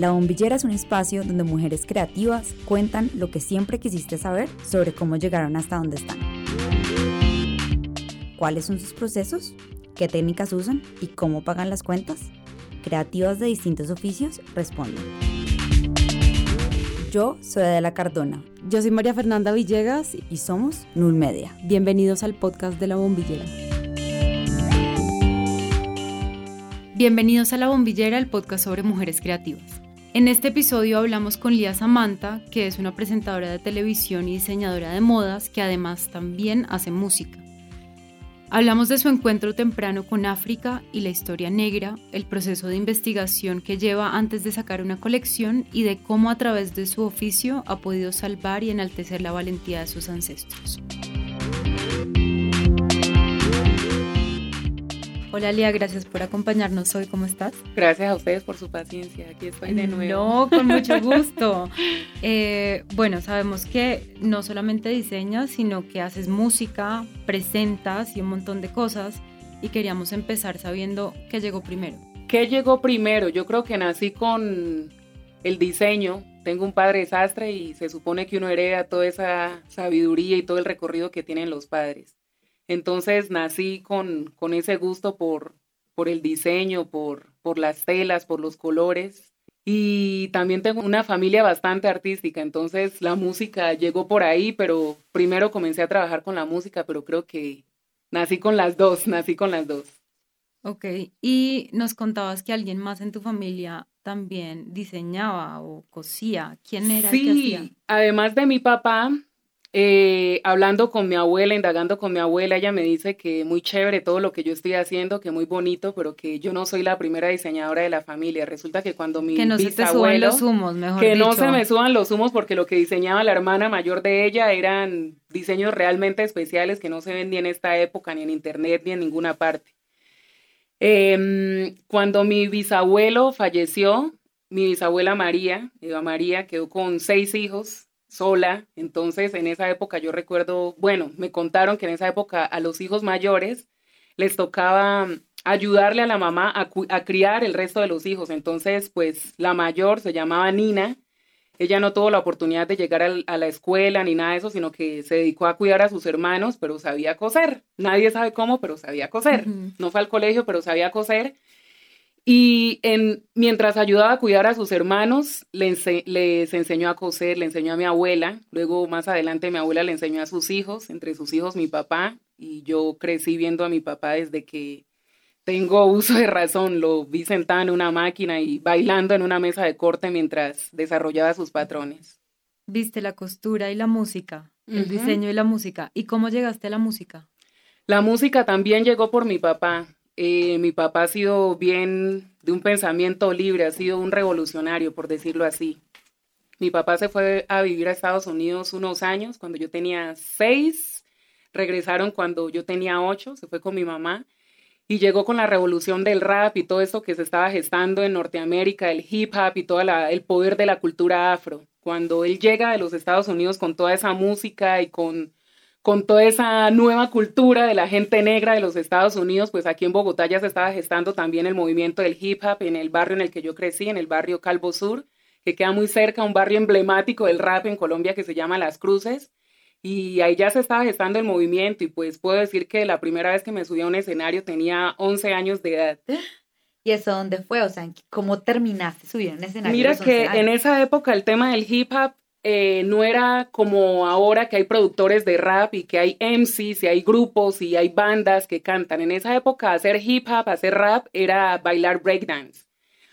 La Bombillera es un espacio donde mujeres creativas cuentan lo que siempre quisiste saber sobre cómo llegaron hasta donde están. ¿Cuáles son sus procesos? ¿Qué técnicas usan? ¿Y cómo pagan las cuentas? Creativas de distintos oficios responden. Yo soy Adela Cardona. Yo soy María Fernanda Villegas y somos Null Media. Bienvenidos al podcast de La Bombillera. Bienvenidos a La Bombillera, el podcast sobre mujeres creativas. En este episodio hablamos con Lía Samantha, que es una presentadora de televisión y diseñadora de modas que además también hace música. Hablamos de su encuentro temprano con África y la historia negra, el proceso de investigación que lleva antes de sacar una colección y de cómo a través de su oficio ha podido salvar y enaltecer la valentía de sus ancestros. Hola Lía, gracias por acompañarnos hoy. ¿Cómo estás? Gracias a ustedes por su paciencia. Aquí estoy de nuevo. No, con mucho gusto. Eh, bueno, sabemos que no solamente diseñas, sino que haces música, presentas y un montón de cosas. Y queríamos empezar sabiendo qué llegó primero. ¿Qué llegó primero? Yo creo que nací con el diseño. Tengo un padre sastre y se supone que uno hereda toda esa sabiduría y todo el recorrido que tienen los padres. Entonces nací con, con ese gusto por, por el diseño, por, por las telas, por los colores. Y también tengo una familia bastante artística, entonces la música llegó por ahí, pero primero comencé a trabajar con la música, pero creo que nací con las dos, nací con las dos. Ok, y nos contabas que alguien más en tu familia también diseñaba o cosía. ¿Quién era? Sí, además de mi papá, eh, hablando con mi abuela, indagando con mi abuela, ella me dice que muy chévere todo lo que yo estoy haciendo, que muy bonito, pero que yo no soy la primera diseñadora de la familia. Resulta que cuando mi Que no se te suban los humos, mejor Que no se me suban los humos porque lo que diseñaba la hermana mayor de ella eran diseños realmente especiales que no se ven ni en esta época, ni en internet, ni en ninguna parte. Em, cuando mi bisabuelo falleció, mi bisabuela María, Eva María, quedó con seis hijos, sola. Entonces, en esa época yo recuerdo, bueno, me contaron que en esa época a los hijos mayores les tocaba ayudarle a la mamá a, criar el resto de los hijos. Entonces, pues la mayor se llamaba Nina. Ella no tuvo la oportunidad de llegar a la escuela ni nada de eso, sino que se dedicó a cuidar a sus hermanos, pero sabía coser. Nadie sabe cómo, pero sabía coser. No fue al colegio, pero sabía coser. Y en, mientras ayudaba a cuidar a sus hermanos, les, les enseñó a coser, le enseñó a mi abuela, luego más adelante mi abuela le enseñó a sus hijos, entre sus hijos mi papá, y yo crecí viendo a mi papá desde que tengo uso de razón, lo vi sentado en una máquina y bailando en una mesa de corte mientras desarrollaba sus patrones. Viste la costura y la música, el diseño y la música. ¿Y cómo llegaste a la música? La música también llegó por mi papá. Eh, mi papá ha sido bien de un pensamiento libre, ha sido un revolucionario, por decirlo así. Mi papá se fue a vivir a Estados Unidos unos años, cuando yo tenía seis, regresaron cuando yo tenía ocho, se fue con mi mamá y llegó con la revolución del rap y todo eso que se estaba gestando en Norteamérica, el hip hop y todo el poder de la cultura afro. Cuando él llega de los Estados Unidos con toda esa música y con con toda esa nueva cultura de la gente negra de los Estados Unidos, pues aquí en Bogotá ya se estaba gestando también el movimiento del hip hop en el barrio en el que yo crecí, en el barrio Calvo Sur, que queda muy cerca, un barrio emblemático del rap en Colombia que se llama Las Cruces. Y ahí ya se estaba gestando el movimiento y pues puedo decir que la primera vez que me subí a un escenario tenía 11 años de edad. ¿Y eso dónde fue? O sea, ¿cómo terminaste subiendo un escenario? Mira que en esa época el tema del hip hop eh, no era como ahora que hay productores de rap y que hay MCs y hay grupos y hay bandas que cantan. En esa época hacer hip hop, hacer rap era bailar breakdance.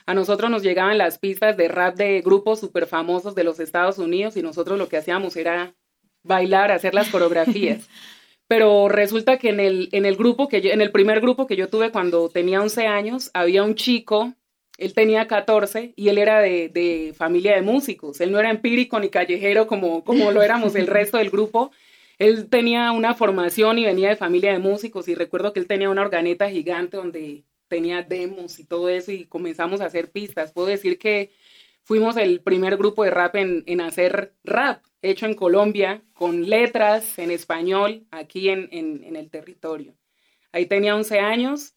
A nosotros nos llegaban las pistas de rap de grupos súper famosos de los Estados Unidos y nosotros lo que hacíamos era bailar, hacer las coreografías. Pero resulta que en el, en el grupo que en el primer grupo que yo tuve cuando tenía 11 años, había un chico él tenía 14 y él era de, familia de músicos. Él no era empírico ni callejero como, como lo éramos el resto del grupo. Él tenía una formación y venía de familia de músicos y recuerdo que él tenía una organeta gigante donde tenía demos y todo eso y comenzamos a hacer pistas. Puedo decir que fuimos el primer grupo de rap en, en hacer rap hecho en Colombia con letras en español aquí en, en, en el territorio. Ahí tenía 11 años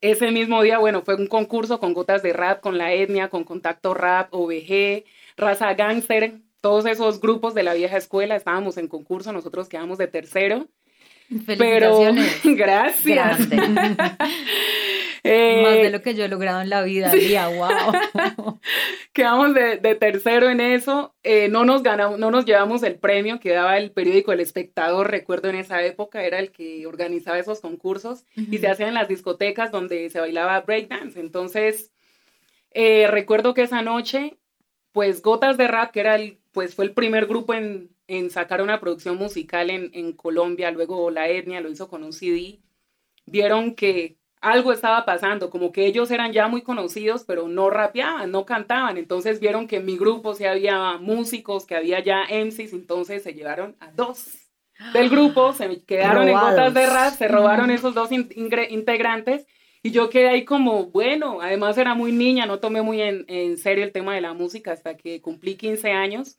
ese mismo día, bueno, fue un concurso con gotas de rap, con la etnia, con contacto rap, OVG, raza gangster, todos esos grupos de la vieja escuela estábamos en concurso, nosotros quedamos de tercero. Pero gracias. Eh, Más de lo que yo he logrado en la vida, día, wow. Quedamos de, tercero en eso, eh, no, nos ganamos, no nos llevamos el premio que daba el periódico El Espectador, recuerdo en esa época, era el que organizaba esos concursos y se hacían en las discotecas donde se bailaba breakdance. Entonces, eh, recuerdo que esa noche, pues Gotas de Rap, que era el, pues fue el primer grupo en, en sacar una producción musical en, en Colombia, luego La Etnia lo hizo con un CD, vieron que algo estaba pasando, como que ellos eran ya muy conocidos, pero no rapeaban, no cantaban. Entonces vieron que en mi grupo sí había músicos, que había ya MCs, entonces se llevaron a dos. Del grupo, se quedaron en gotas de rap, se robaron esos dos integrantes y yo quedé ahí como, bueno, además era muy niña, no tomé muy en, en serio el tema de la música hasta que cumplí 15 años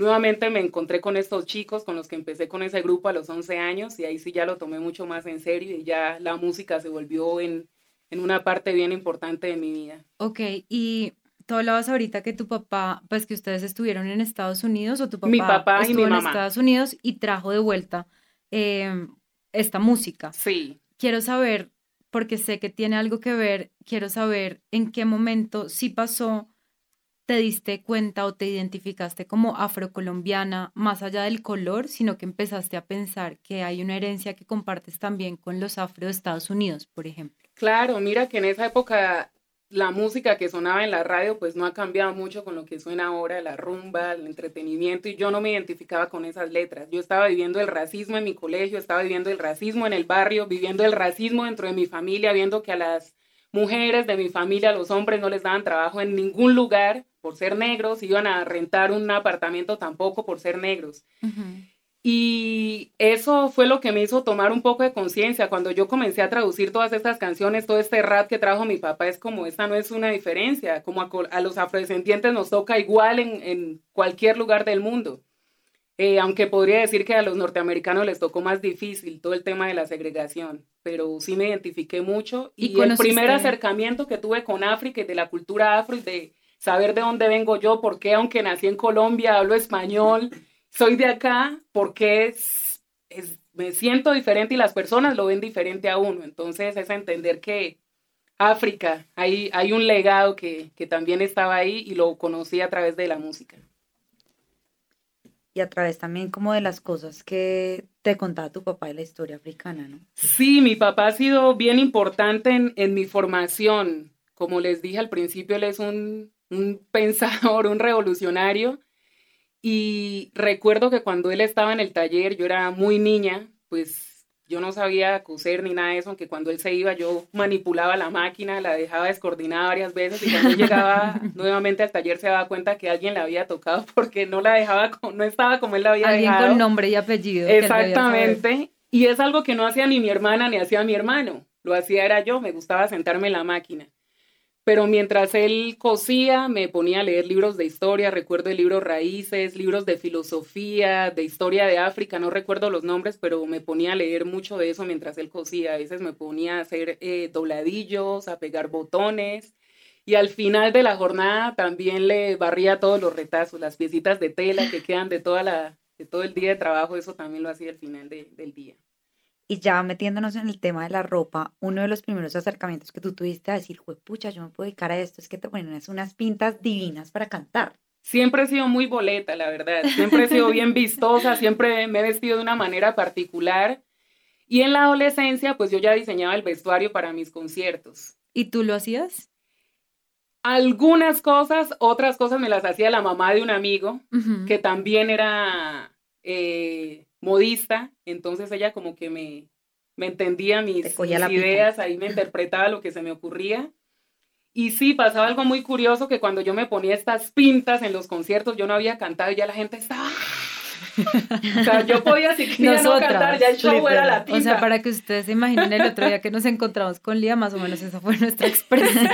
Nuevamente me encontré con estos chicos con los que empecé con ese grupo a los 11 años y ahí sí ya lo tomé mucho más en serio y ya la música se volvió en, una parte bien importante de mi vida. Ok, y tú hablabas ahorita que tu papá, pues que ustedes estuvieron en Estados Unidos o tu papá, mi papá estuvo en Estados Unidos y trajo de vuelta em, esta música. Sí. Quiero saber, porque sé que tiene algo que ver, quiero saber en qué momento sí pasó te diste cuenta o te identificaste como afrocolombiana más allá del color, sino que empezaste a pensar que hay una herencia que compartes también con los afro Estados Unidos, por ejemplo? Claro, mira que en esa época la música que sonaba en la radio pues no ha cambiado mucho con lo que suena ahora, la rumba, el entretenimiento y yo no me identificaba con esas letras. Yo estaba viviendo el racismo en mi colegio, estaba viviendo el racismo en el barrio, viviendo el racismo dentro de mi familia, viendo que a las mujeres de mi familia, los hombres no les daban trabajo en ningún lugar por ser negros, iban a rentar un apartamento tampoco por ser negros. Y eso fue lo que me hizo tomar un poco de conciencia. Cuando yo comencé a traducir todas estas canciones, todo este rap que trajo mi papá, es como, esta no es una diferencia, como a, los afrodescendientes nos toca igual en, cualquier lugar del mundo. Eh, aunque podría decir que a los norteamericanos les tocó más difícil todo el tema de la segregación, pero sí me identifiqué mucho. Y, el primer acercamiento que tuve con África y de la cultura afro y de saber de dónde vengo yo, por qué aunque nací en Colombia, hablo español, soy de acá, porque es, me siento diferente y las personas lo ven diferente a uno. Entonces es entender que África, hay, hay un legado que, que también estaba ahí y lo conocí a través de la música. Y a través también como de las cosas que te contaba tu papá de la historia africana, ¿no? Sí, mi papá ha sido bien importante en, en mi formación. Como les dije al principio, él es un un pensador, un revolucionario. Y recuerdo que cuando él estaba en el taller, yo era muy niña, pues yo no sabía coser ni nada de eso, aunque cuando él se iba yo manipulaba la máquina, la dejaba descoordinada varias veces y cuando llegaba nuevamente al taller se daba cuenta que alguien la había tocado porque no la dejaba, no estaba como él la había alguien dejado. con nombre y apellido. Exactamente. Y es algo que no hacía ni mi hermana ni hacía mi hermano, lo hacía era yo, me gustaba sentarme en la máquina. Pero mientras él cosía, me ponía a leer libros de historia, recuerdo el libro Raíces, libros de filosofía, de historia de África, no recuerdo los nombres, pero me ponía a leer mucho de eso mientras él cosía. A veces me ponía a hacer eh, dobladillos, a pegar botones. Y al final de la jornada también le barría todos los retazos, las piecitas de tela que quedan de, toda la, de todo el día de trabajo, eso también lo hacía al final del día. Y ya metiéndonos en el tema de la ropa, uno de los primeros acercamientos que tú tuviste a decir, pucha, yo me puedo dedicar a esto, es que te ponen unas pintas divinas para cantar. Siempre he sido muy boleta, la verdad. Siempre he sido bien vistosa, siempre me he vestido de una manera particular. Y en la adolescencia, pues yo ya diseñaba el vestuario para mis conciertos. ¿Y tú lo hacías? Algunas cosas, otras cosas me las hacía la mamá de un amigo, que también era eh, modista, entonces ella como que me, me entendía mis, ideas, ahí me interpretaba lo que se me ocurría. Y sí, pasaba algo muy curioso que cuando yo me ponía estas pintas en los conciertos, yo no había cantado y ya la gente estaba... o sea, yo podía siquiera no cantar, ya el show era la tinta. O sea, para que ustedes se imaginen el otro día que nos encontramos con Lía, más o menos esa fue nuestra expresión.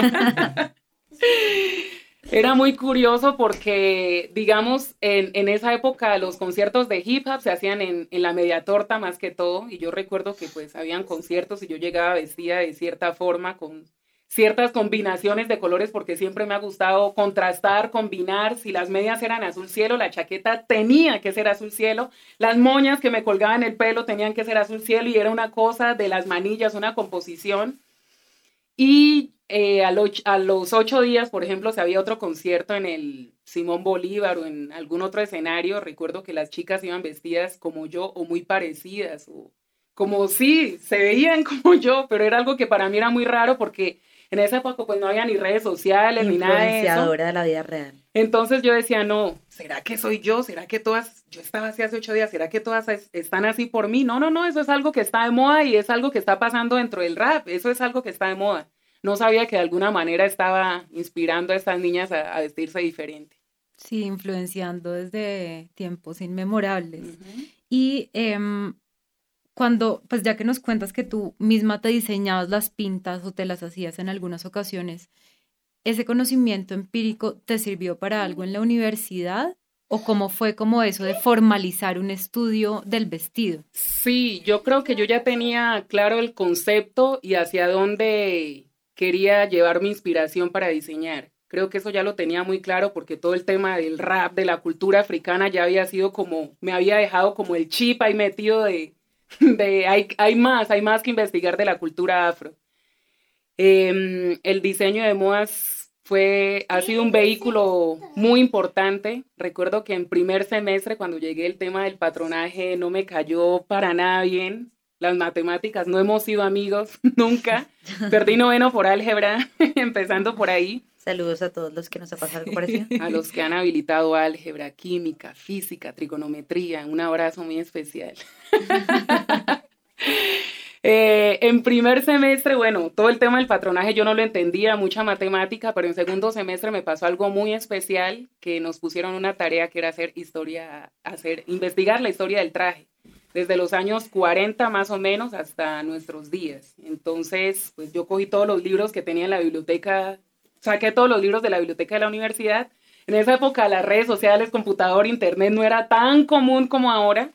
Era muy curioso porque, digamos, en, en, esa época los conciertos de hip hop se hacían en, en, la media torta más que todo. Y yo recuerdo que pues habían conciertos y yo llegaba vestida de cierta forma con ciertas combinaciones de colores porque siempre me ha gustado contrastar, combinar. Si las medias eran azul cielo, la chaqueta tenía que ser azul cielo. Las moñas que me colgaban el pelo tenían que ser azul cielo y era una cosa de las manillas, una composición. Y eh, a, a, los ocho días, por ejemplo, si había otro concierto en el Simón Bolívar o en algún otro escenario, recuerdo que las chicas iban vestidas como yo o muy parecidas o como sí, se veían como yo, pero era algo que para mí era muy raro porque en esa época pues no había ni redes sociales ni nada de eso. de la vida real. Entonces yo decía, no, ¿será que soy yo? ¿Será que todas, yo estaba así hace ocho días, ¿será que todas están así por mí? No, no, no, eso es algo que está de moda y es algo que está pasando dentro del rap, eso es algo que está de moda. No sabía que de alguna manera estaba inspirando a estas niñas a, vestirse diferente. Sí, influenciando desde tiempos inmemorables. Y em, cuando, pues ya que nos cuentas que tú misma te diseñabas las pintas o te las hacías en algunas ocasiones, ¿ese conocimiento empírico te sirvió para algo en la universidad? ¿O cómo fue como eso de formalizar un estudio del vestido? Sí, yo creo que yo ya tenía claro el concepto y hacia dónde quería llevar mi inspiración para diseñar. Creo que eso ya lo tenía muy claro porque todo el tema del rap, de la cultura africana ya había sido como, me había dejado como el chip ahí metido de, hay, hay más, hay más que investigar de la cultura afro. Em, el diseño de modas fue, ha sido un vehículo muy importante. Recuerdo que en primer semestre, cuando llegué el tema del patronaje, no me cayó para nada bien. Las matemáticas, no hemos sido amigos nunca. Perdí noveno por álgebra, empezando por ahí. Saludos a todos los que nos ha pasado algo parecido. A los que han habilitado álgebra, química, física, trigonometría. Un abrazo muy especial. Eh, en primer semestre, bueno, todo el tema del patronaje yo no lo entendía, mucha matemática, pero en segundo semestre me pasó algo muy especial, que nos pusieron una tarea que era hacer historia, hacer, investigar la historia del traje, desde los años 40 más o menos hasta nuestros días. Entonces, pues yo cogí todos los libros que tenía en la biblioteca saqué todos los libros de la biblioteca de la universidad. En esa época las redes sociales, computador, internet no era tan común como ahora.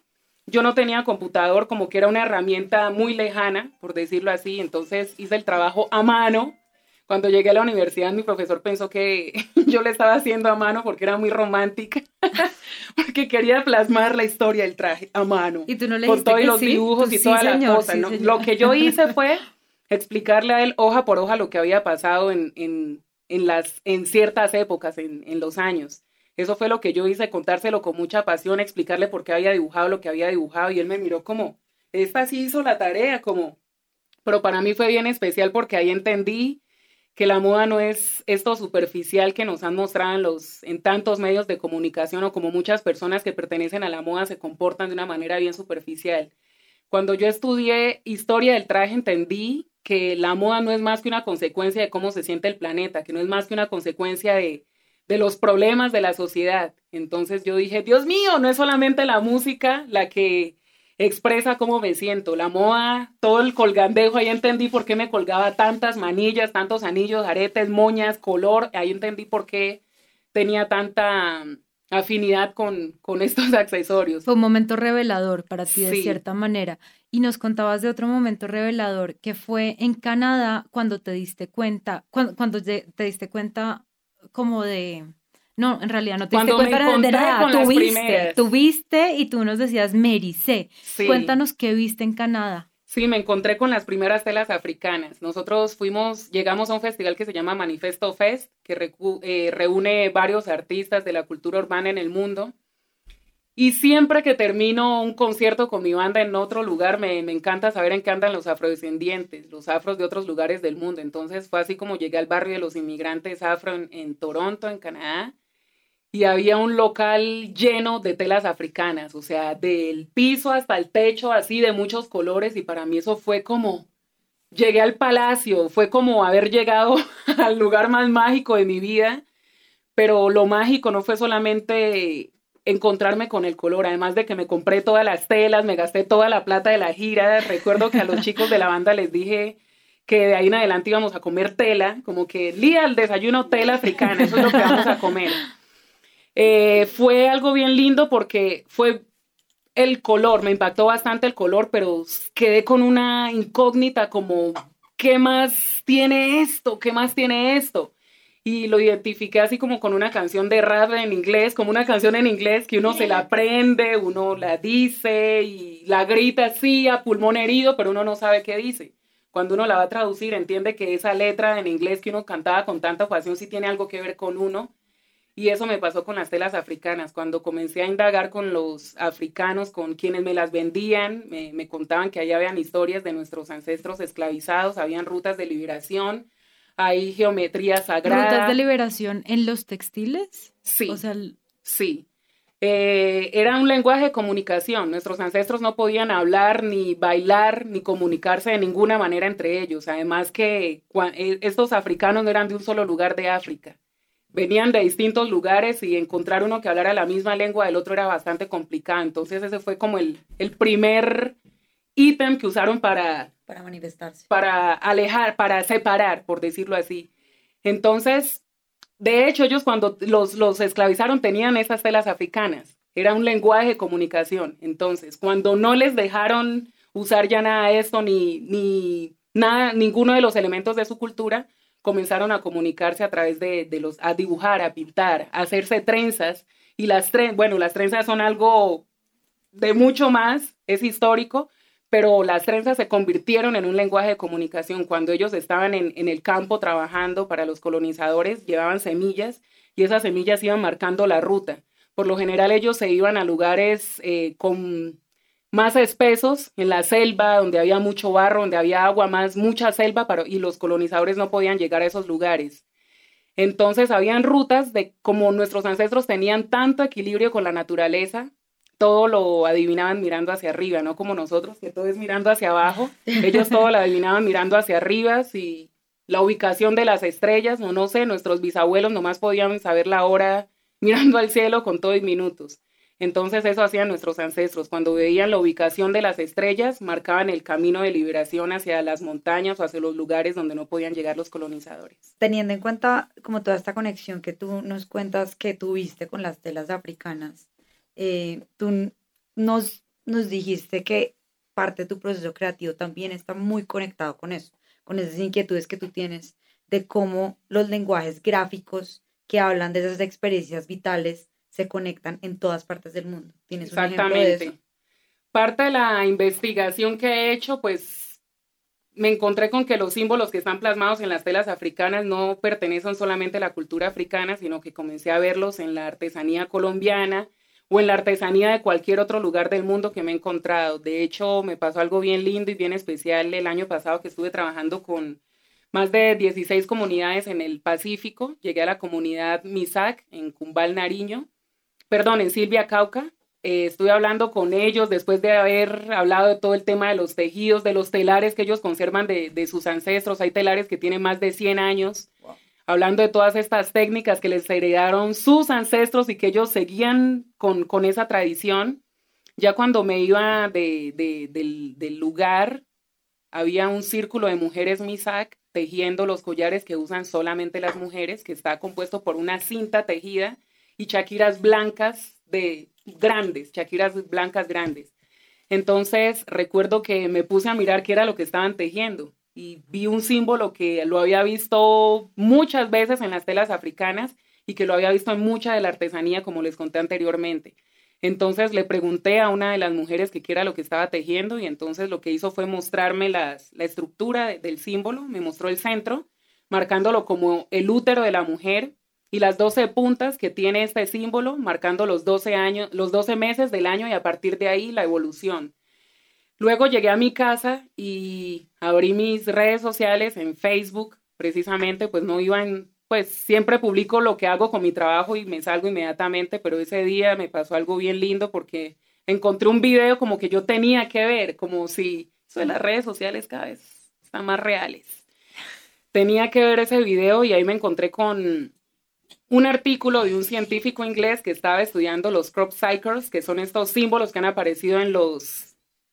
Yo no tenía computador como que era una herramienta muy lejana, por decirlo así. Entonces hice el trabajo a mano. Cuando llegué a la universidad, mi profesor pensó que yo le estaba haciendo a mano porque era muy romántica, porque quería plasmar la historia del traje a mano. Y tú no le Con todos los dibujos y todas las cosas. Lo que yo hice fue explicarle a él hoja por hoja lo que había pasado en, en, en, las, en ciertas épocas, en, en los años. Eso fue lo que yo hice, contárselo con mucha pasión, explicarle por qué había dibujado lo que había dibujado y él me miró como, esta sí hizo la tarea, como, pero para mí fue bien especial porque ahí entendí que la moda no es esto superficial que nos han mostrado en, en tantos medios de comunicación o como muchas personas que pertenecen a la moda se comportan de una manera bien superficial. Cuando yo estudié historia del traje entendí que la moda no es más que una consecuencia de cómo se siente el planeta, que no es más que una consecuencia de, de los problemas de la sociedad. Entonces yo dije, Dios mío, no es solamente la música la que expresa cómo me siento, la moda, todo el colgandejo, ahí entendí por qué me colgaba tantas manillas, tantos anillos, aretes, moñas, color, ahí entendí por qué tenía tanta afinidad con, con estos accesorios. Fue un momento revelador para ti de cierta manera. Y nos contabas de otro momento revelador que fue en Canadá cuando te diste cuenta, cuando, cuando te, diste cuenta como de... No, en realidad no te diste cuenta de nada. Tuviste, tuviste y tú nos decías Mericé. Cuéntanos qué viste en Canadá. Sí, me encontré con las primeras telas africanas. Nosotros fuimos, llegamos a un festival que se llama Manifesto Fest, que eh, reúne varios artistas de la cultura urbana en el mundo. Y siempre que termino un concierto con mi banda en otro lugar, me, me, encanta saber en qué andan los afrodescendientes, los afros de otros lugares del mundo. Entonces fue así como llegué al barrio de los inmigrantes afro en Toronto, en Canadá y había un local lleno de telas africanas, o sea, del piso hasta el techo, así de muchos colores, y para mí eso fue como, llegué al palacio, fue como haber llegado al lugar más mágico de mi vida, pero lo mágico no fue solamente encontrarme con el color, además de que me compré todas las telas, me gasté toda la plata de la gira, recuerdo que a los chicos de la banda les dije que de ahí en adelante íbamos a comer tela, como que Lía, el desayuno tela africana, eso es lo que vamos a comer. Eh, fue algo bien lindo porque fue el color, me impactó bastante el color, pero quedé con una incógnita como, ¿qué más tiene esto? ¿Qué más tiene esto? Y lo identifiqué así como con una canción de rap en inglés, como una canción en inglés que uno se la aprende, uno la dice y la grita así a pulmón herido, pero uno no sabe qué dice. Cuando uno la va a traducir, entiende que esa letra en inglés que uno cantaba con tanta pasión sí tiene algo que ver con uno y eso me pasó con las telas africanas. Cuando comencé a indagar con los africanos, con quienes me las vendían, me, contaban que allá habían historias de nuestros ancestros esclavizados, habían rutas de liberación, hay geometría sagrada. ¿Rutas de liberación en los textiles? Sí. Sí. Eh, era un lenguaje de comunicación. Nuestros ancestros no podían hablar, ni bailar, ni comunicarse de ninguna manera entre ellos. Además que eh, estos africanos no eran de un solo lugar de África venían de distintos lugares y encontrar uno que hablara la misma lengua del otro era bastante complicado. Entonces ese fue como el, el primer ítem que usaron para... Para manifestarse. Para alejar, para separar, por decirlo así. Entonces, de hecho, ellos cuando los, los esclavizaron tenían esas telas africanas. Era un lenguaje de comunicación. Entonces, cuando no les dejaron usar ya nada de esto, ni, ni nada, ninguno de los elementos de su cultura, comenzaron a comunicarse a través de, los, a dibujar, a pintar, a hacerse trenzas. Y las trenzas, bueno, las trenzas son algo de mucho más, es histórico, pero las trenzas se convirtieron en un lenguaje de comunicación. Cuando ellos estaban en, el campo trabajando para los colonizadores, llevaban semillas y esas semillas iban marcando la ruta. Por lo general ellos se iban a lugares eh, con más espesos en la selva, donde había mucho barro, donde había agua, más mucha selva, para, y los colonizadores no podían llegar a esos lugares. Entonces habían rutas de como nuestros ancestros tenían tanto equilibrio con la naturaleza, todo lo adivinaban mirando hacia arriba, no como nosotros, que todo es mirando hacia abajo. Ellos todo lo adivinaban mirando hacia arriba, y la ubicación de las estrellas, no, no sé, nuestros bisabuelos nomás podían saber la hora mirando al cielo con todo y minutos. Entonces eso hacían nuestros ancestros. Cuando veían la ubicación de las estrellas, marcaban el camino de liberación hacia las montañas o hacia los lugares donde no podían llegar los colonizadores. Teniendo en cuenta como toda esta conexión que tú nos cuentas que tuviste con las telas africanas, eh, tú nos, nos dijiste que parte de tu proceso creativo también está muy conectado con eso, con esas inquietudes que tú tienes de cómo los lenguajes gráficos que hablan de esas experiencias vitales se conectan en todas partes del mundo. ¿Tienes Exactamente. Parte de la investigación que he hecho, pues me encontré con que los símbolos que están plasmados en las telas africanas no pertenecen solamente a la cultura africana, sino que comencé a verlos en la artesanía colombiana o en la artesanía de cualquier otro lugar del mundo que me he encontrado. De hecho, me pasó algo bien lindo y bien especial el año pasado que estuve trabajando con más de 16 comunidades en el Pacífico. Llegué a la comunidad Misak en Cumbal, Nariño, perdón, en Silvia Cauca. Eh, estuve hablando con ellos después de haber hablado de todo el tema de los tejidos, de los telares que ellos conservan de, sus ancestros. Hay telares que tienen más de 100 años. Hablando de todas estas técnicas que les heredaron sus ancestros y que ellos seguían con, con esa tradición. Ya cuando me iba de, del, lugar, había un círculo de mujeres Misak tejiendo los collares que usan solamente las mujeres, que está compuesto por una cinta tejida y chaquiras blancas de grandes, chaquiras blancas grandes. Entonces recuerdo que me puse a mirar qué era lo que estaban tejiendo y vi un símbolo que lo había visto muchas veces en las telas africanas y que lo había visto en mucha de la artesanía, como les conté anteriormente. Entonces le pregunté a una de las mujeres que qué era lo que estaba tejiendo y entonces lo que hizo fue mostrarme las, la estructura del símbolo, me mostró el centro, marcándolo como el útero de la mujer y las 12 puntas que tiene este símbolo, marcando los 12 años, los 12 meses del año y a partir de ahí la evolución. Luego llegué a mi casa y abrí mis redes sociales en Facebook, precisamente, pues no iban, pues siempre publico lo que hago con mi trabajo y me salgo inmediatamente, pero ese día me pasó algo bien lindo porque encontré un video como que yo tenía que ver, como si eso las redes sociales cada vez están más reales. Tenía que ver ese video y ahí me encontré con un artículo de un científico inglés que estaba estudiando los crop cycles, que son estos símbolos que han aparecido en los,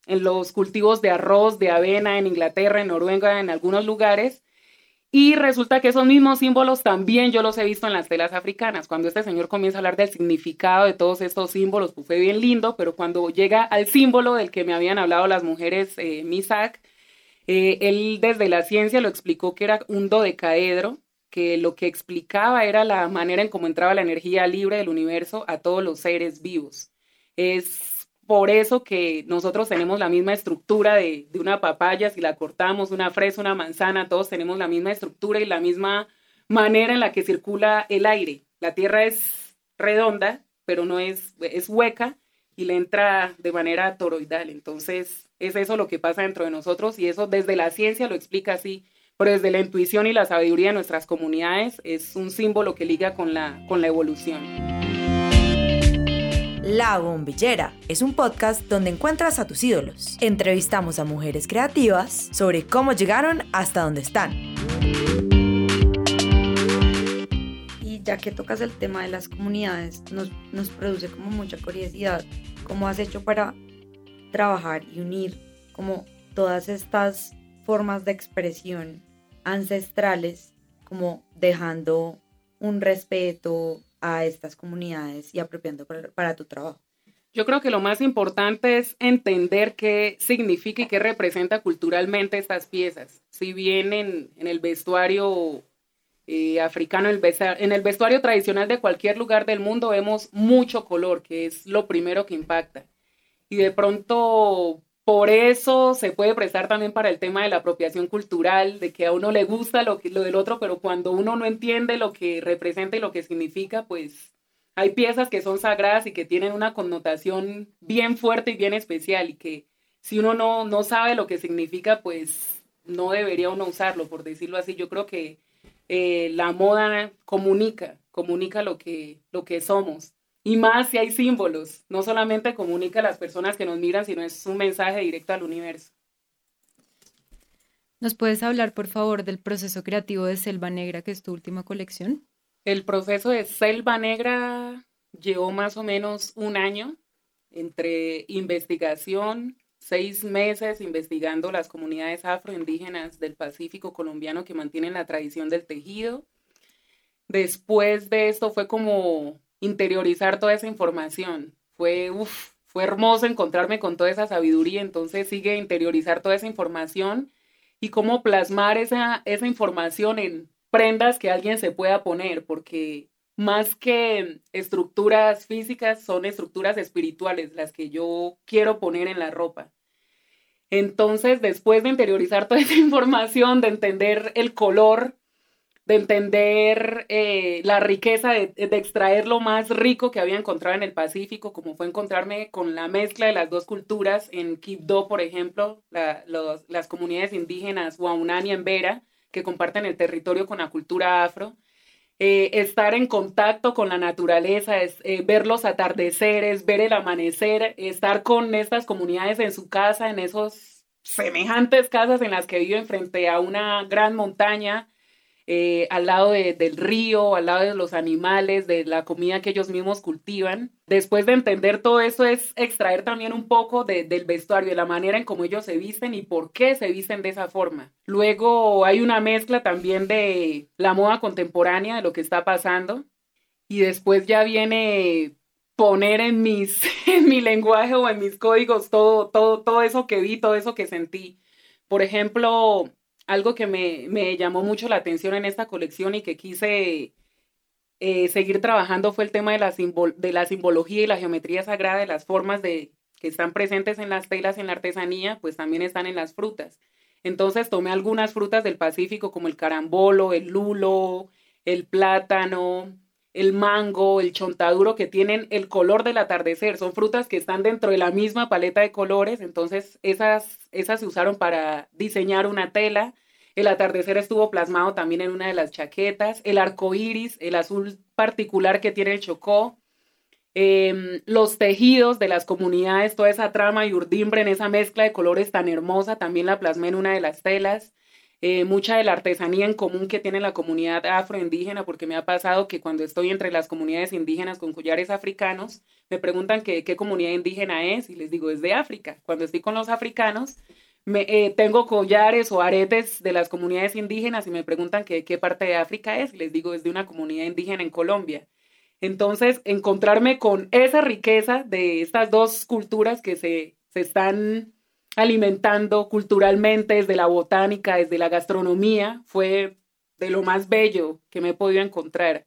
en los cultivos de arroz, de avena en Inglaterra, en Noruega, en algunos lugares. Y resulta que esos mismos símbolos también yo los he visto en las telas africanas. Cuando este señor comienza a hablar del significado de todos estos símbolos, pues fue bien lindo, pero cuando llega al símbolo del que me habían hablado las mujeres eh, Misak, eh, él desde la ciencia lo explicó que era un dodecaedro, que lo que explicaba era la manera en cómo entraba la energía libre del universo a todos los seres vivos. Es por eso que nosotros tenemos la misma estructura de, una papaya, si la cortamos, una fresa, una manzana, todos tenemos la misma estructura y la misma manera en la que circula el aire. La Tierra es redonda, pero no es, es hueca y le entra de manera toroidal. Entonces, es eso lo que pasa dentro de nosotros y eso desde la ciencia lo explica así pero desde la intuición y la sabiduría de nuestras comunidades es un símbolo que liga con la, con la evolución. La Bombillera es un podcast donde encuentras a tus ídolos. Entrevistamos a mujeres creativas sobre cómo llegaron hasta donde están. Y ya que tocas el tema de las comunidades, nos, nos produce como mucha curiosidad cómo has hecho para trabajar y unir como todas estas formas de expresión ancestrales, como dejando un respeto a estas comunidades y apropiando para, tu trabajo? Yo creo que lo más importante es entender qué significa y qué representa culturalmente estas piezas. Si bien en, el vestuario eh, africano, en el vestuario tradicional de cualquier lugar del mundo vemos mucho color, que es lo primero que impacta. Y de pronto por eso se puede prestar también para el tema de la apropiación cultural, de que a uno le gusta lo, lo del otro, pero cuando uno no entiende lo que representa y lo que significa, pues hay piezas que son sagradas y que tienen una connotación bien fuerte y bien especial y que si uno no, no sabe lo que significa, pues no debería uno usarlo, por decirlo así. Yo creo que eh, la moda comunica, comunica lo que, lo que somos. Y más si hay símbolos, no solamente comunica a las personas que nos miran, sino es un mensaje directo al universo. ¿Nos puedes hablar, por favor, del proceso creativo de Selva Negra, que es tu última colección? El proceso de Selva Negra llevó más o menos un año entre investigación, seis meses investigando las comunidades afroindígenas del Pacífico colombiano que mantienen la tradición del tejido. Después de esto fue como interiorizar toda esa información. Fue, fue hermoso encontrarme con toda esa sabiduría, entonces sigue interiorizar toda esa información y cómo plasmar esa, esa información en prendas que alguien se pueda poner, porque más que estructuras físicas, son estructuras espirituales las que yo quiero poner en la ropa. Entonces, después de interiorizar toda esa información, de entender el color, de entender eh, la riqueza, de, extraer lo más rico que había encontrado en el Pacífico, como fue encontrarme con la mezcla de las dos culturas en Quibdó, por ejemplo, las comunidades indígenas Waunani y Vera, que comparten el territorio con la cultura afro. Eh, estar en contacto con la naturaleza, es, eh, ver los atardeceres, ver el amanecer, estar con estas comunidades en su casa, en esos semejantes casas en las que viven frente a una gran montaña, eh, al lado del río, al lado de los animales, de la comida que ellos mismos cultivan. Después de entender todo eso es extraer también un poco del vestuario, de la manera en cómo ellos se visten y por qué se visten de esa forma. Luego hay una mezcla también de la moda contemporánea, de lo que está pasando. Y después ya viene poner en, mis, en mi lenguaje o en mis códigos todo, todo, todo eso que vi, todo eso que sentí. Por ejemplo, algo que me, llamó mucho la atención en esta colección y que quise eh, seguir trabajando fue el tema de la, de la simbología y la geometría sagrada de las formas de, que están presentes en las telas, en la artesanía, pues también están en las frutas. Entonces tomé algunas frutas del Pacífico como el carambolo, el lulo, el plátano, el mango, el chontaduro, que tienen el color del atardecer. Son frutas que están dentro de la misma paleta de colores, entonces esas esas se usaron para diseñar una tela. El atardecer estuvo plasmado también en una de las chaquetas. El arco iris, el azul particular que tiene el chocó. Em, los tejidos de las comunidades, toda esa trama y urdimbre en esa mezcla de colores tan hermosa, también la plasmé en una de las telas. Eh, mucha de la artesanía en común que tiene la comunidad afroindígena, porque me ha pasado que cuando estoy entre las comunidades indígenas con collares africanos, me preguntan qué comunidad indígena es y les digo, es de África. Cuando estoy con los africanos, me, eh, tengo collares o aretes de las comunidades indígenas y me preguntan qué parte de África es y les digo, es de una comunidad indígena en Colombia. Entonces, encontrarme con esa riqueza de estas dos culturas que se, se están alimentando culturalmente, desde la botánica, desde la gastronomía, fue de lo más bello que me he podido encontrar.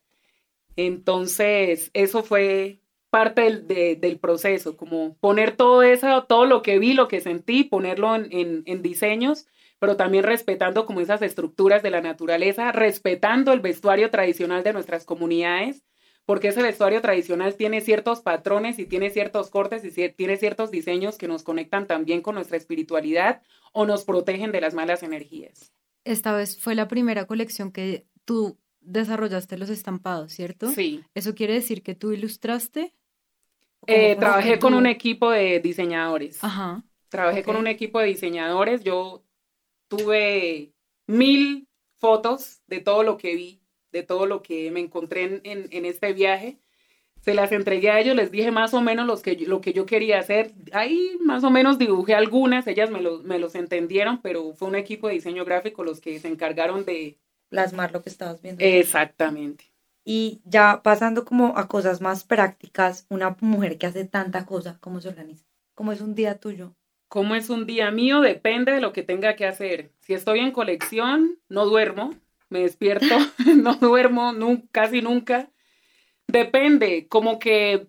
Entonces, eso fue parte del, proceso, como poner todo eso, todo lo que vi, lo que sentí, ponerlo en, en diseños, pero también respetando como esas estructuras de la naturaleza, respetando el vestuario tradicional de nuestras comunidades, porque ese vestuario tradicional tiene ciertos patrones y tiene ciertos cortes y tiene ciertos diseños que nos conectan también con nuestra espiritualidad o nos protegen de las malas energías. Esta vez fue la primera colección que tú desarrollaste los estampados, ¿cierto? Sí. ¿Eso quiere decir que tú ilustraste? Eh, trabajé con un equipo de diseñadores. Ajá. Trabajé con un equipo de diseñadores. Yo tuve mil fotos de todo lo que vi de todo lo que me encontré en, este viaje. Se las entregué a ellos, les dije más o menos los que, lo que yo quería hacer. Ahí más o menos dibujé algunas, ellas me, me los entendieron, pero fue un equipo de diseño gráfico los que se encargaron de... Plasmar lo que estabas viendo. Exactamente. Y ya pasando como a cosas más prácticas, una mujer que hace tanta cosa, ¿cómo se organiza? ¿Cómo es un día tuyo? ¿Cómo es un día mío? Depende de lo que tenga que hacer. Si estoy en colección, no duermo me despierto, no duermo casi nunca. Depende, como que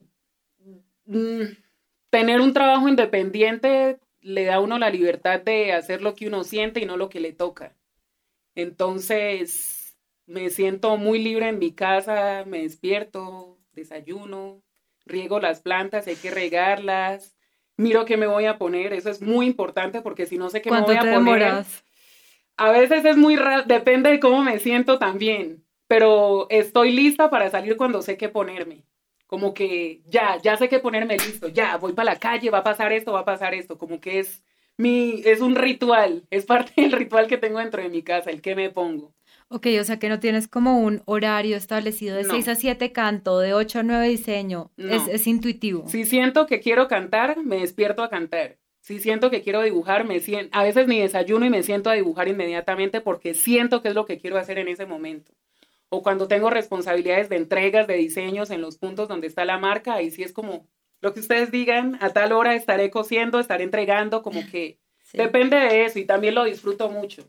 mm, tener un trabajo independiente le da a uno la libertad de hacer lo que uno siente y no lo que le toca. Entonces, me siento muy libre en mi casa, me despierto, desayuno, riego las plantas, hay que regarlas, miro qué me voy a poner, eso es muy importante porque si no sé qué me voy a poner. A veces es muy raro, depende de cómo me siento también, pero estoy lista para salir cuando sé qué ponerme. Como que ya, ya sé qué ponerme listo, ya, voy para la calle, va a pasar esto, va a pasar esto, como que es mi, es un ritual, es parte del ritual que tengo dentro de mi casa, el que me pongo. Ok, o sea que no tienes como un horario establecido de 6 a 7 canto, de 8 a 9 diseño, es, es, intuitivo. Si siento que quiero cantar, me despierto a cantar. Si siento que quiero dibujar, me siento, a veces ni desayuno y me siento a dibujar inmediatamente porque siento que es lo que quiero hacer en ese momento. O cuando tengo responsabilidades de entregas, de diseños en los puntos donde está la marca, ahí sí es como lo que ustedes digan, a tal hora estaré cosiendo, estaré entregando, como que depende de eso y también lo disfruto mucho.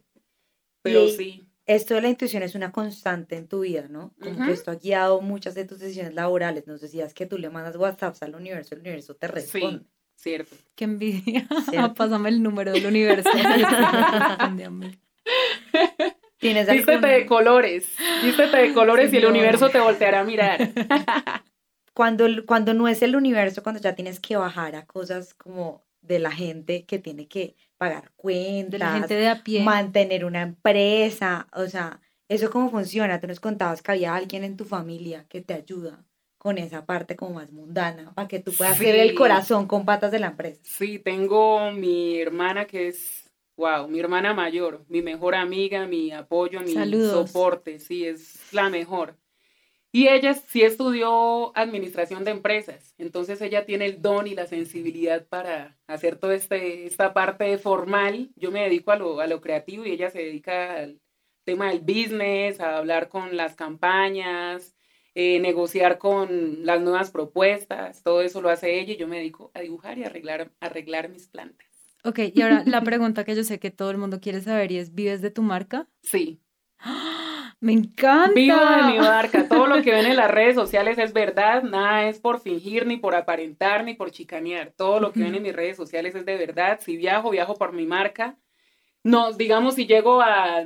Pero sí. Esto de la intuición es una constante en tu vida, ¿no? Como que esto ha guiado muchas de tus decisiones laborales. Nos decías que tú le mandas WhatsApp al universo, el universo te responde. Cierto. Qué envidia. Pásame el número del universo. ¿Tienes Vístete de colores. Vístete de colores y el universo te volteará a mirar. cuando, cuando no es el universo, cuando ya tienes que bajar a cosas como de la gente que tiene que pagar cuentas, de la gente de a pie. mantener una empresa, o sea, eso cómo funciona. Tú nos contabas que había alguien en tu familia que te ayuda con esa parte como más mundana, para que tú puedas ser el corazón con patas de la empresa. Sí, tengo mi hermana que es, wow, mi hermana mayor, mi mejor amiga, mi apoyo, mi soporte, sí, es la mejor. Y ella sí estudió administración de empresas, entonces ella tiene el don y la sensibilidad para hacer toda este, esta parte formal. Yo me dedico a lo, a lo creativo y ella se dedica al tema del business, a hablar con las campañas, eh, negociar con las nuevas propuestas, todo eso lo hace ella y yo me dedico a dibujar y arreglar, arreglar mis plantas. Ok, y ahora la pregunta que yo sé que todo el mundo quiere saber y es, ¿vives de tu marca? Sí. Me encanta. Vivo de mi marca. Todo lo que ven en las redes sociales es verdad. Nada es por fingir, ni por aparentar, ni por chicanear. Todo lo que ven en mis redes sociales es de verdad. Si viajo, viajo por mi marca. No, digamos, si llego a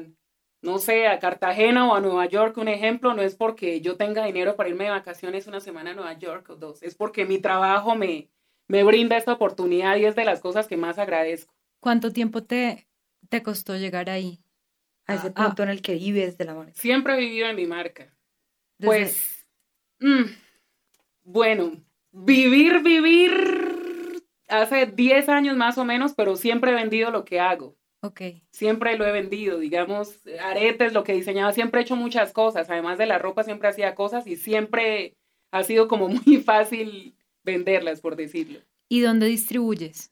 no sé, a Cartagena o a Nueva York, un ejemplo, no es porque yo tenga dinero para irme de vacaciones una semana a Nueva York o dos, es porque mi trabajo me, me brinda esta oportunidad y es de las cosas que más agradezco. ¿Cuánto tiempo te, te costó llegar ahí? A ese ah, punto en el que vives de la marca. Siempre he vivido en mi marca. Pues, mm, bueno, vivir, vivir hace 10 años más o menos, pero siempre he vendido lo que hago. Ok. Siempre lo he vendido, digamos, aretes, lo que diseñaba, siempre he hecho muchas cosas, además de la ropa siempre hacía cosas y siempre ha sido como muy fácil venderlas, por decirlo. ¿Y dónde distribuyes?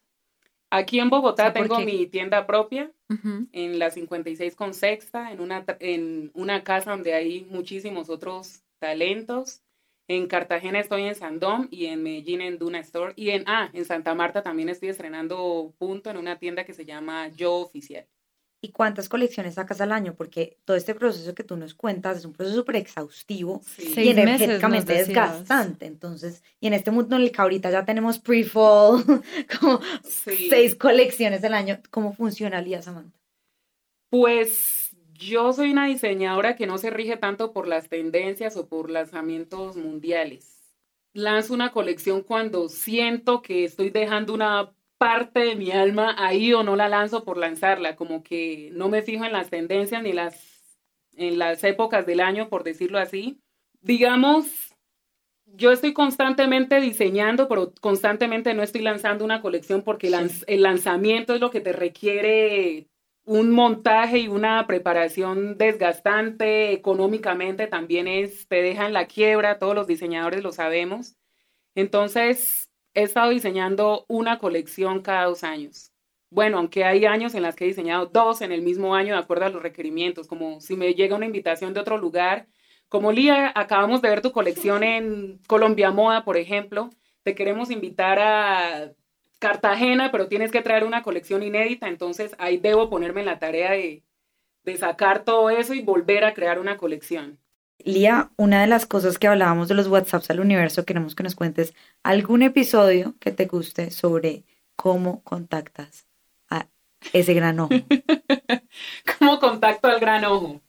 Aquí en Bogotá O sea, ¿por tengo qué? mi tienda propia, Ujú. en la 56 con Sexta, en una, en una casa donde hay muchísimos otros talentos. En Cartagena estoy en Sandom y en Medellín en Duna Store. Y en, ah, en Santa Marta también estoy estrenando punto en una tienda que se llama Yo Oficial. ¿Y cuántas colecciones sacas al año? Porque todo este proceso que tú nos cuentas es un proceso súper exhaustivo Sí. y energéticamente desgastante. Entonces, y en este mundo en el que ahorita ya tenemos pre-fall, como Sí. seis colecciones al año, ¿cómo funciona Lía Samantha? Pues yo soy una diseñadora que no se rige tanto por las tendencias o por lanzamientos mundiales. Lanzo una colección cuando siento que estoy dejando una parte de mi alma ahí o no la lanzo por lanzarla, como que no me fijo en las tendencias ni las en las épocas del año, por decirlo así. Digamos, yo estoy constantemente diseñando, pero constantemente no estoy lanzando una colección porque lanz- el lanzamiento es lo que te requiere un montaje y una preparación desgastante económicamente también es, te deja en la quiebra, todos los diseñadores lo sabemos. Entonces, he estado diseñando una colección cada dos años. Bueno, aunque hay años en las que he diseñado dos en el mismo año de acuerdo a los requerimientos, como si me llega una invitación de otro lugar, como Lía, acabamos de ver tu colección en Colombia Moda, por ejemplo, te queremos invitar a Cartagena, pero tienes que traer una colección inédita, entonces ahí debo ponerme en la tarea de, de sacar todo eso y volver a crear una colección. Lía, una de las cosas que hablábamos de los WhatsApps al universo, queremos que nos cuentes algún episodio que te guste sobre cómo contactas a ese gran ojo. ¿Cómo contacto al gran ojo?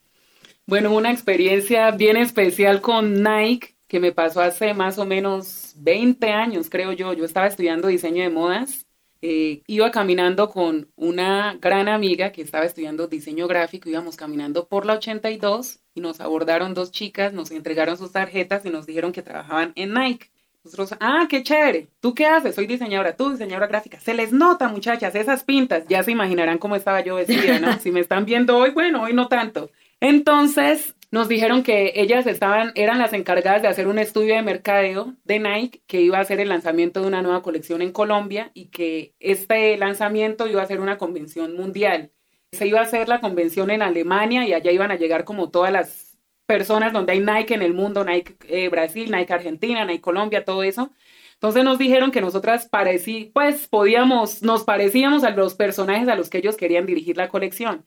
Bueno, una experiencia bien especial con Nike que me pasó hace más o menos 20 años, creo yo. Yo estaba estudiando diseño de modas. eh, iba caminando con una gran amiga que estaba estudiando diseño gráfico. Íbamos caminando por la 82 y nos abordaron dos chicas, nos entregaron sus tarjetas y nos dijeron que trabajaban en Nike. Nosotros, ah, qué chévere. ¿Tú qué haces? Soy diseñadora, tú diseñadora gráfica. Se les nota, muchachas, esas pintas. Ya se imaginarán cómo estaba yo vestida, ¿no? Si me están viendo hoy, bueno, hoy no tanto. Entonces, nos dijeron que ellas estaban, eran las encargadas de hacer un estudio de mercadeo de Nike que iba a hacer el lanzamiento de una nueva colección en Colombia y que este lanzamiento iba a ser una convención mundial. Se iba a hacer la convención en Alemania y allá iban a llegar como todas las personas donde hay Nike en el mundo, Nike eh, Brasil, Nike Argentina, Nike Colombia, todo eso. Entonces nos dijeron que nosotras parecí, pues podíamos, nos parecíamos a los personajes a los que ellos querían dirigir la colección.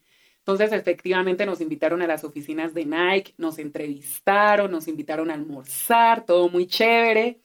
Entonces, efectivamente, nos invitaron a las oficinas de Nike, nos entrevistaron, nos invitaron a almorzar, todo muy chévere.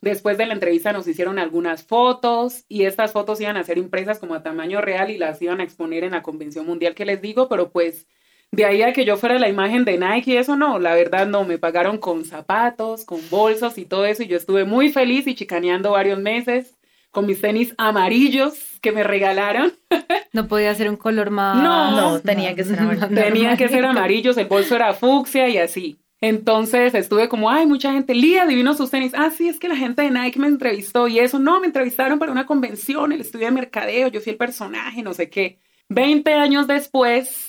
Después de la entrevista nos hicieron algunas fotos y estas fotos iban a ser impresas como a tamaño real y las iban a exponer en la convención mundial que les digo, pero pues de ahí a que yo fuera la imagen de Nike y eso no, la verdad no, me pagaron con zapatos, con bolsos y todo eso y yo estuve muy feliz y chicaneando varios meses con mis tenis amarillos que me regalaron. No podía ser un color más. No, No, tenía que ser amarillo. Tenía que ser amarillos, el bolso era fucsia y así. Entonces estuve como, ay, mucha gente, Lía, divino sus tenis. Ah, sí, es que la gente de Nike me entrevistó y eso. No, me entrevistaron para una convención, el estudio de mercadeo, yo fui el personaje, no sé qué. Veinte años después,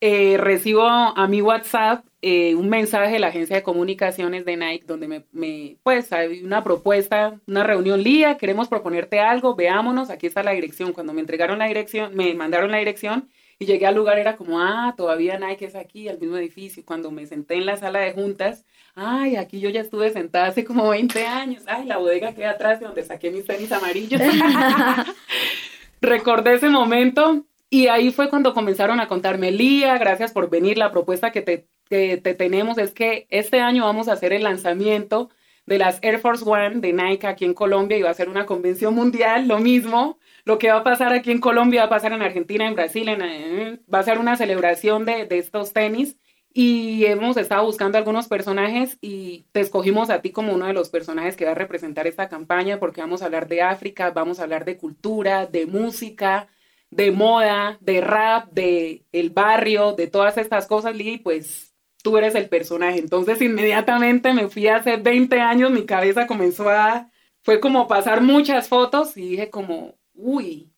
eh, recibo a mi WhatsApp eh, un mensaje de la agencia de comunicaciones de Nike donde me, me, pues, hay una propuesta, una reunión, Lía, queremos proponerte algo, veámonos, aquí está la dirección. Cuando me entregaron la dirección, me mandaron la dirección y llegué al lugar, era como, ah, todavía Nike es aquí, al mismo edificio. Cuando me senté en la sala de juntas, ay, aquí yo ya estuve sentada hace como 20 años, ay, la bodega queda atrás de donde saqué mis tenis amarillos. Recordé ese momento y ahí fue cuando comenzaron a contarme, Lía, gracias por venir, la propuesta que te, que te tenemos es que este año vamos a hacer el lanzamiento de las Air Force One de Nike aquí en Colombia y va a ser una convención mundial, lo mismo. Lo que va a pasar aquí en Colombia va a pasar en Argentina, en Brasil, eh, va a ser una celebración de, de estos tenis. Y hemos estado buscando algunos personajes y te escogimos a ti como uno de los personajes que va a representar esta campaña porque vamos a hablar de África, vamos a hablar de cultura, de música, de moda, de rap, de el barrio, de todas estas cosas, Lee, pues tú eres el personaje. Entonces inmediatamente me fui hace 20 años, mi cabeza comenzó a, fue como pasar muchas fotos y dije como, uy,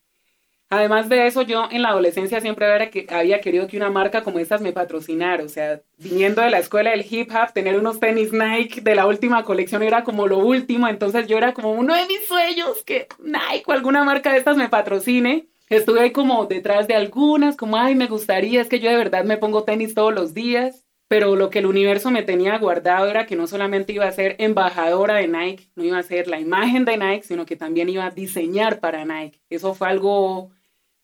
Además de eso, yo en la adolescencia siempre había, que, había querido que una marca como estas me patrocinara. O sea, viniendo de la escuela del hip hop, tener unos tenis Nike de la última colección era como lo último. Entonces yo era como uno de mis sueños que Nike o alguna marca de estas me patrocine. Estuve ahí como detrás de algunas, como, ay, me gustaría, es que yo de verdad me pongo tenis todos los días. Pero lo que el universo me tenía guardado era que no solamente iba a ser embajadora de Nike, no iba a ser la imagen de Nike, sino que también iba a diseñar para Nike. Eso fue algo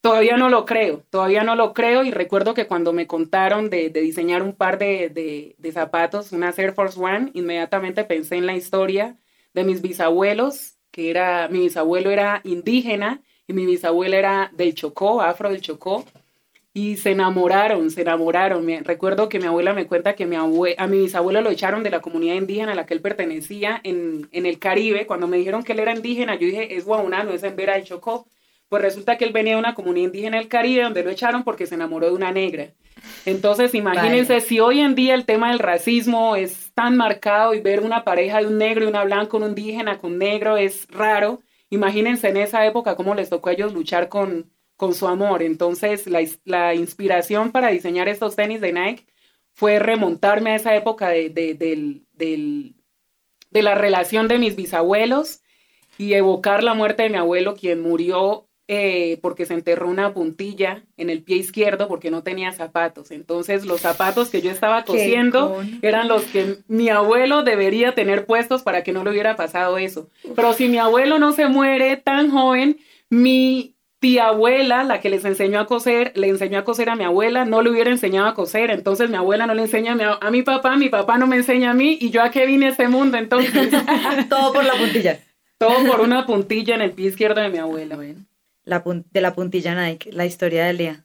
Todavía no lo creo, todavía no lo creo y recuerdo que cuando me contaron de, diseñar un par de, zapatos, una Air Force One, inmediatamente pensé en la historia de mis bisabuelos, que era, mi bisabuelo era indígena y mi bisabuela era del Chocó, afro del Chocó, y se enamoraron, se enamoraron. recuerdo que mi abuela me cuenta que mi a mi bisabuelo lo echaron de la comunidad indígena a la que él pertenecía en, en el Caribe. Cuando me dijeron que él era indígena, yo dije, es no es en Vera del Chocó. Pues resulta que él venía de una comunidad indígena del Caribe donde lo echaron porque se enamoró de una negra. Entonces, imagínense si hoy en día el tema del racismo es tan marcado y ver una pareja de un negro y una blanca, un indígena con negro es raro. Imagínense en esa época cómo les tocó a ellos luchar con, con su amor. Entonces, la, la inspiración para diseñar estos tenis de Nike fue remontarme a esa época de, de, de la relación de mis bisabuelos y evocar la muerte de mi abuelo, quien murió eh, porque se enterró una puntilla en el pie izquierdo porque no tenía zapatos. Entonces los zapatos que yo estaba cosiendo eran los que mi abuelo debería tener puestos para que no le hubiera pasado eso. Pero si mi abuelo no se muere tan joven, mi tía abuela, la que les enseñó a coser, le enseñó a coser a mi abuela, no le hubiera enseñado a coser, entonces mi abuela no le enseña a mi, a mi papá, mi papá no me enseña a mí y yo a qué vine a este mundo entonces. Todo por la puntilla. Todo por una puntilla en el pie izquierdo de mi abuela de la puntilla Nike, la historia de Lea.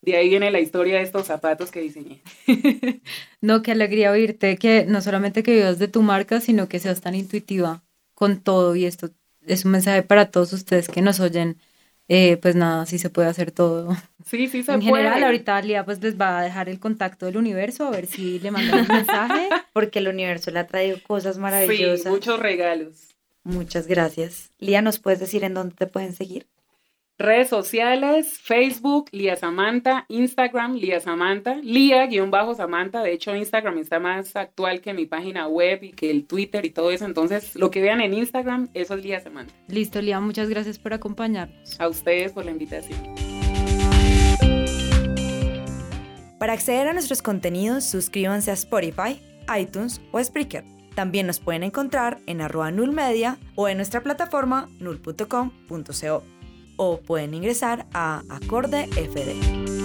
De ahí viene la historia de estos zapatos que diseñé. no, qué alegría oírte que no solamente que vivas de tu marca, sino que seas tan intuitiva con todo y esto es un mensaje para todos ustedes que nos oyen. Eh, pues nada, sí se puede hacer todo. Sí, sí se en puede. En general, ahorita Lía pues les va a dejar el contacto del universo a ver si le mandan un mensaje. Porque el universo le ha traído cosas maravillosas. Sí, muchos regalos. Muchas gracias. Lía, ¿nos puedes decir en dónde te pueden seguir? Redes sociales, Facebook, Lía Samantha, Instagram, Lía Samantha, Lía-Samantha. De hecho, Instagram está más actual que mi página web y que el Twitter y todo eso. Entonces, lo que vean en Instagram, eso es Lía Samantha. Listo, Lía, muchas gracias por acompañarnos. A ustedes por la invitación. Para acceder a nuestros contenidos, suscríbanse a Spotify, iTunes o Spreaker. También nos pueden encontrar en arroba nullmedia o en nuestra plataforma null.com.co o pueden ingresar a Acorde FD.